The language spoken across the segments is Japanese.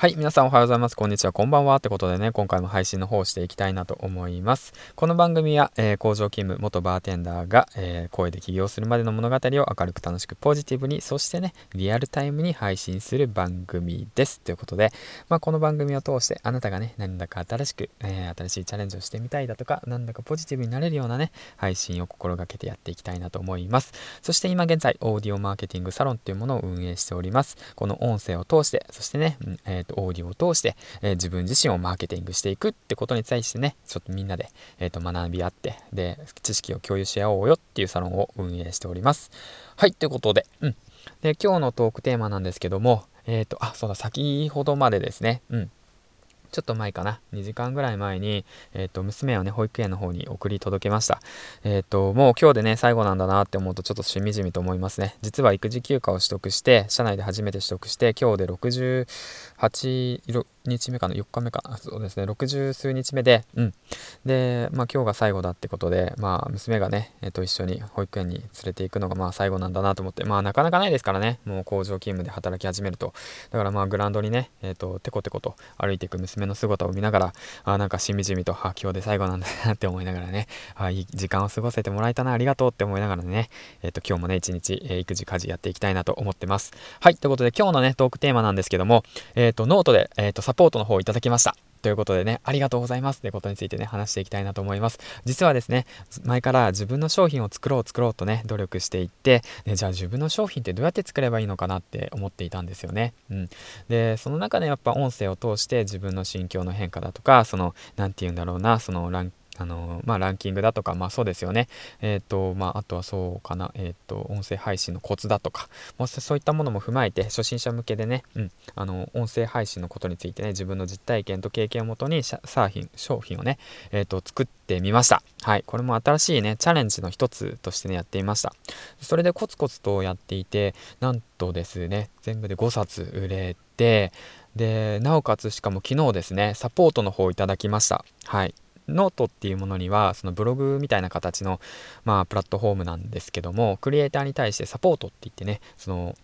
はい、皆さんおはようございます。こんにちは、こんばんは。ってことでね、今回も配信の方をしていきたいなと思います。この番組は、えー、工場勤務、元バーテンダーが、えー、声で起業するまでの物語を明るく楽しくポジティブに、そしてね、リアルタイムに配信する番組です。ということで、まあ、この番組を通して、あなたがね、何だか新しく、えー、新しいチャレンジをしてみたいだとか、なんだかポジティブになれるようなね、配信を心がけてやっていきたいなと思います。そして今現在、オーディオマーケティングサロンっていうものを運営しております。この音声を通して、そしてね、えっ、と、オーディオを通して、えー、自分自身をマーケティングしていくってことに対してね、ちょっとみんなで、えー、と学び合って、で、知識を共有し合おうよっていうサロンを運営しております。はい、ということで、うん。で、今日のトークテーマなんですけども、えっ、ー、と、あ、そうだ、先ほどまでですね、うん。ちょっと前かな、2時間ぐらい前に、えっ、ー、と、娘をね、保育園の方に送り届けました。えっ、ー、と、もう今日でね、最後なんだなって思うと、ちょっとしみじみと思いますね。実は育児休暇を取得して、社内で初めて取得して、今日で68日目かな、4日目か、そうですね、60数日目で、うん。で、まあ今日が最後だってことで、まあ娘がね、えっ、と、一緒に保育園に連れて行くのがまあ最後なんだなと思って、まあなかなかないですからね、もう工場勤務で働き始めると。だからまあグラウンドにね、えっ、と、テコテコと歩いていく娘の姿を見ながら、あなんかしみじみと、あ、今日で最後なんだなって思いながらね、あいい時間を過ごせてもらえたな、ありがとうって思いながらね、えっ、と、今日もね、一日、え、育児家事やっていきたいなと思ってます。はい、ということで今日のね、トークテーマなんですけども、えっ、と、ノートで、えっ、と、サポートの方をいただきました。ということでね、ありがとうございますってことについてね、話していきたいなと思います。実はですね、前から自分の商品を作ろう作ろうとね、努力していって、ね、じゃあ自分の商品ってどうやって作ればいいのかなって思っていたんですよね。うん。で、その中でやっぱ音声を通して自分の心境の変化だとか、その、何て言うんだろうな、そのランあのまあ、ランキングだとか、まあそうですよね。えっ、ー、と、まあ、あとはそうかな、えっ、ー、と、音声配信のコツだとか、まあ、そういったものも踏まえて、初心者向けでね、うん、あの、音声配信のことについてね、自分の実体験と経験をもとに、サーフィン、商品をね、えっ、ー、と、作ってみました。はい。これも新しいね、チャレンジの一つとしてね、やっていました。それでコツコツとやっていて、なんとですね、全部で5冊売れて、で、なおかつしかも昨日ですね、サポートの方をいただきました。はい。ノートっていうものにはそのブログみたいな形の、まあ、プラットフォームなんですけどもクリエイターに対してサポートって言ってねその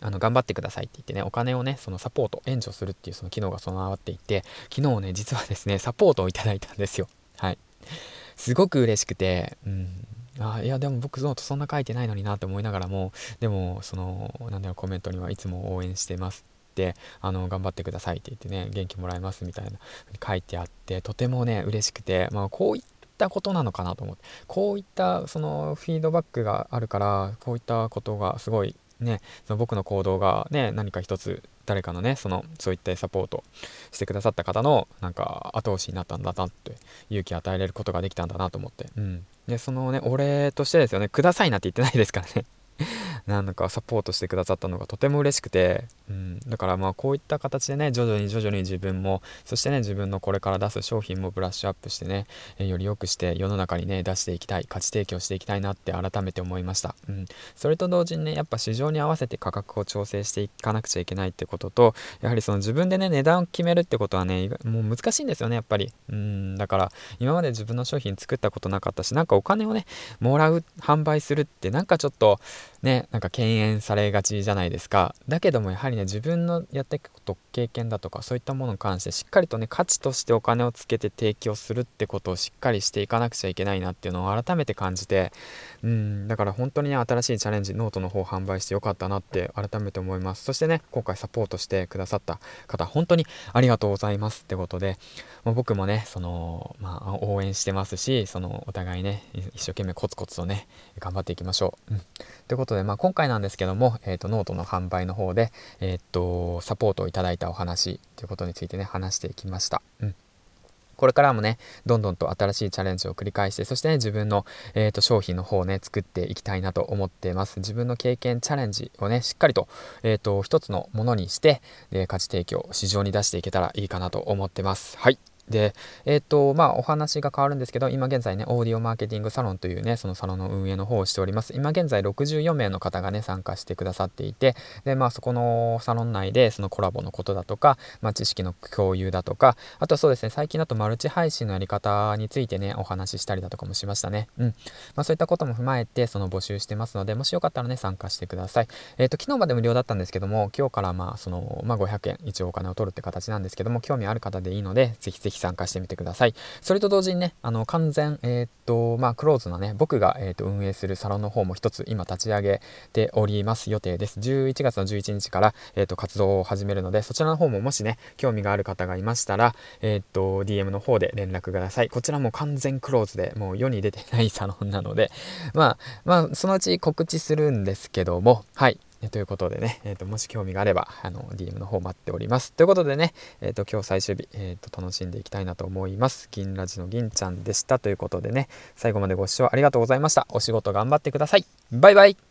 あの頑張ってくださいって言ってねお金をねそのサポート援助するっていうその機能が備わっていて昨日ね実はですねサポートをいただいたんですよ。はい。すごく嬉しくてうん。あいやでも僕ノートそんな書いてないのになって思いながらもでもそのなんだろうコメントにはいつも応援してます。あの頑張ってくださいって言ってね元気もらえますみたいな書いてあってとてもね嬉しくて、まあ、こういったことなのかなと思って。こういったそのフィードバックがあるからこういったことがすごいねその僕の行動がね何か一つ誰かのねそのそういったサポートしてくださった方のなんか後押しになったんだなって勇気与えれることができたんだなと思って。うん。でそのねお礼としてですよねくださいなって言ってないですからね。なんかサポートしてくださったのがとても嬉しくて、うん、だからまあこういった形でね徐々に徐々に自分もそしてね自分のこれから出す商品もブラッシュアップしてね、より良くして世の中にね出していきたい価値提供していきたいなって改めて思いました、うん、それと同時にねやっぱ市場に合わせて価格を調整していかなくちゃいけないってこととやはりその自分でね値段を決めるってことはねもう難しいんですよねやっぱり。うん。だから今まで自分の商品作ったことなかったしなんかお金をねもらう販売するってなんかちょっとねなんか敬遠されがちじゃないですか。だけどもやはりね自分のやっていくこと経験だとかそういったものに関してしっかりとね価値としてお金をつけて提供するってことをしっかりしていかなくちゃいけないなっていうのを改めて感じてうんだから本当にね新しいチャレンジノートの方販売してよかったなって改めて思います。そしてね今回サポートしてくださった方本当にありがとうございますってことでもう僕もねそのまあ応援してますしそのお互いね一生懸命コツコツとね頑張っていきましょう、うん、ということでまあ今今回なんですけども、えーと、ノートの販売の方で、えーと、サポートをいただいたお話ということについてね話していきました。うんこれからもね、どんどんと新しいチャレンジを繰り返して、そしてね、自分の、えーと、商品の方をね、作っていきたいなと思っています。自分の経験、チャレンジをね、しっかりと、えっ、ー、と、一つのものにして、で、価値提供、市場に出していけたらいいかなと思ってます。はい。で、えっ、ー、と、まあ、お話が変わるんですけど、今現在ね、オーディオマーケティングサロンというね、そのサロンの運営の方をしております。今現在64名の方がね、参加してくださっていて、で、まあ、そこのサロン内で、そのコラボのことだとか、まあ、知識の共有だとか、あとはそうですね、最近だとマルチ配信のやり方についてね、お話ししたりだとかもしましたね。うん。まあ、そういったことも踏まえて、その募集してますので、もしよかったらね、参加してください。えっ、ー、と、昨日まで無料だったんですけども、今日からまあ、その、まあ、500円、一応お金を取るって形なんですけども、興味ある方でいいので、ぜひぜひ参加してみてください。それと同時にね、あの、完全、えっ、と、まあ、クローズなね、僕が、えっ、と、運営するサロンの方も一つ今立ち上げております予定です。11月の11日から、えっ、と、活動を始めるので、そちらの方ももしね、興味がある方がいましたら、えっ、と、DM の方で連絡ください。こちらも完全クローズで、もう世に出てないサロンなので、まあ、まあ、そのうち告知するんですけども、はい。えということでね、えーと、もし興味があればあの DM の方待っております。ということでね、えーと、今日最終日、えーと楽しんでいきたいなと思います。銀ラジの銀ちゃんでしたということでね、最後までご視聴ありがとうございました。お仕事頑張ってください。バイバイ